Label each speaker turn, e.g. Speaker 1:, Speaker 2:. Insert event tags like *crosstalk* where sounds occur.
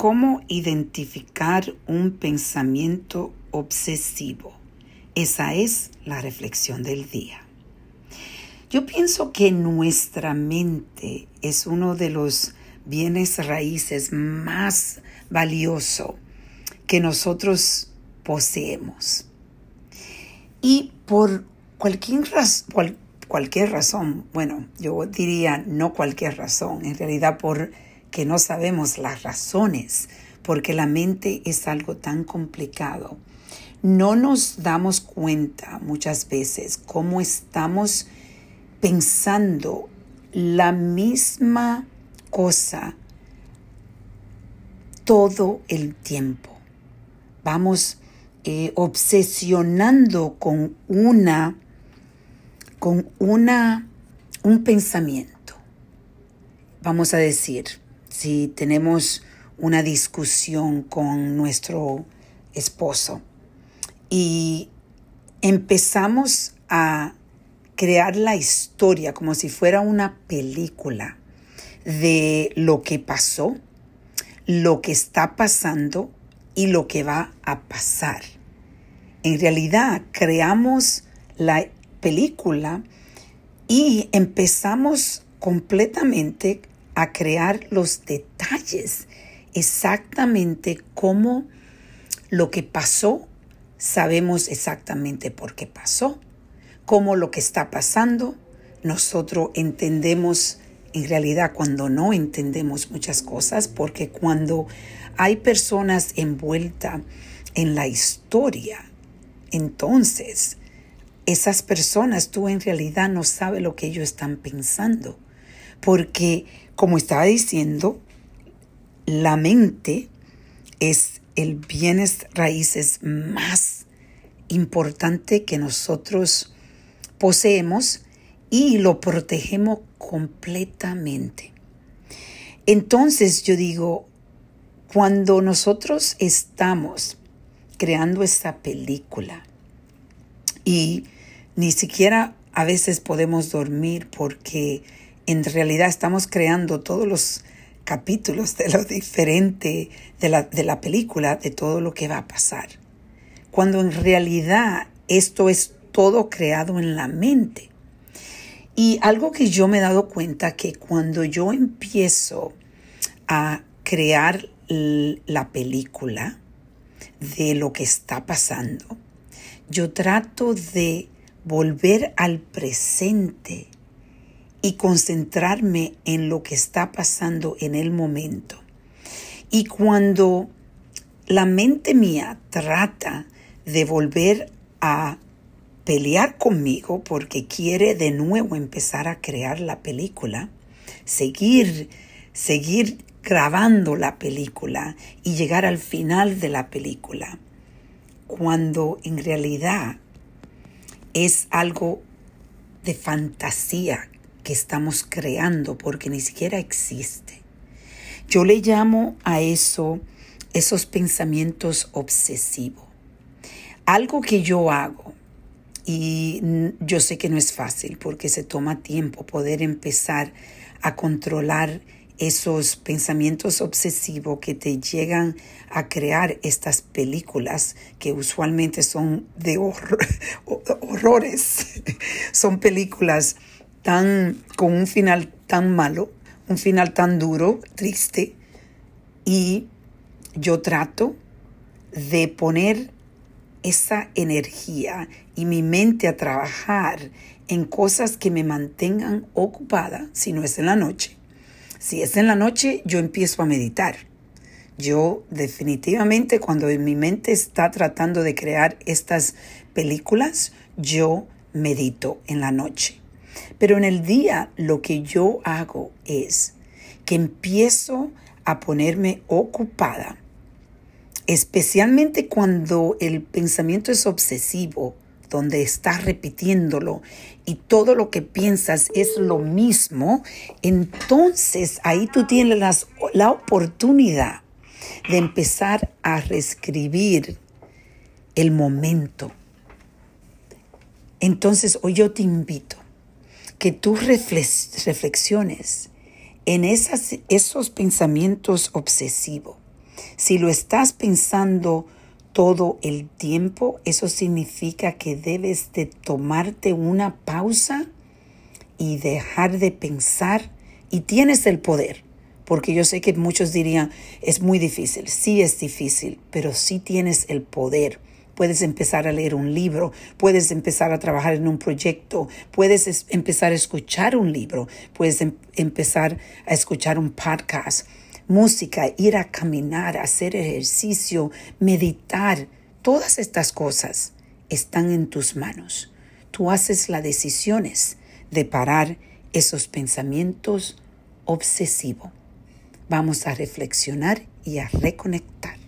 Speaker 1: ¿Cómo identificar un pensamiento obsesivo? Esa es la reflexión del día. Yo pienso que nuestra mente es uno de los bienes raíces más valioso que nosotros poseemos. Y por cualquier, cualquier razón, bueno, yo diría no cualquier razón, en realidad por que no sabemos las razones, porque la mente es algo tan complicado. No nos damos cuenta muchas veces cómo estamos pensando la misma cosa todo el tiempo. Vamos eh, obsesionando con una, con una, un pensamiento. Vamos a decir, si tenemos una discusión con nuestro esposo y empezamos a crear la historia como si fuera una película de lo que pasó, lo que está pasando y lo que va a pasar. En realidad creamos la película y empezamos completamente a crear los detalles, exactamente cómo lo que pasó, sabemos exactamente por qué pasó, cómo lo que está pasando, nosotros entendemos en realidad cuando no entendemos muchas cosas, porque cuando hay personas envueltas en la historia, entonces esas personas tú en realidad no sabes lo que ellos están pensando, porque como estaba diciendo, la mente es el bienes raíces más importante que nosotros poseemos y lo protegemos completamente. Entonces yo digo, cuando nosotros estamos creando esta película y ni siquiera a veces podemos dormir porque en realidad estamos creando todos los capítulos de lo diferente de la, de la película, de todo lo que va a pasar. Cuando en realidad esto es todo creado en la mente. Y algo que yo me he dado cuenta que cuando yo empiezo a crear la película de lo que está pasando, yo trato de volver al presente y concentrarme en lo que está pasando en el momento. Y cuando la mente mía trata de volver a pelear conmigo porque quiere de nuevo empezar a crear la película, seguir, seguir grabando la película y llegar al final de la película, cuando en realidad es algo de fantasía que estamos creando porque ni siquiera existe. Yo le llamo a eso esos pensamientos obsesivos. Algo que yo hago, y yo sé que no es fácil porque se toma tiempo poder empezar a controlar esos pensamientos obsesivos que te llegan a crear estas películas que usualmente son de *laughs* horrores. son películas tan con un final tan malo, un final tan duro, triste y yo trato de poner esa energía y mi mente a trabajar en cosas que me mantengan ocupada, si no es en la noche. Si es en la noche, yo empiezo a meditar. Yo definitivamente cuando mi mente está tratando de crear estas películas, yo medito en la noche. Pero en el día lo que yo hago es que empiezo a ponerme ocupada, especialmente cuando el pensamiento es obsesivo, donde estás repitiéndolo y todo lo que piensas es lo mismo, entonces ahí tú tienes la oportunidad de empezar a reescribir el momento. Entonces hoy yo te invito que tú reflexiones en esas, esos pensamientos obsesivos Si lo estás pensando todo el tiempo, eso significa que debes de tomarte una pausa y dejar de pensar y tienes el poder. Porque yo sé que muchos dirían, es muy difícil. Sí es difícil, pero sí tienes el poder. Puedes empezar a leer un libro, puedes empezar a trabajar en un proyecto, puedes empezar a escuchar un libro, puedes em-, empezar a escuchar un podcast, música, ir a caminar, hacer ejercicio, meditar. Todas estas cosas están en tus manos. Tú haces las decisiones de parar esos pensamientos obsesivos. Vamos a reflexionar y a reconectar.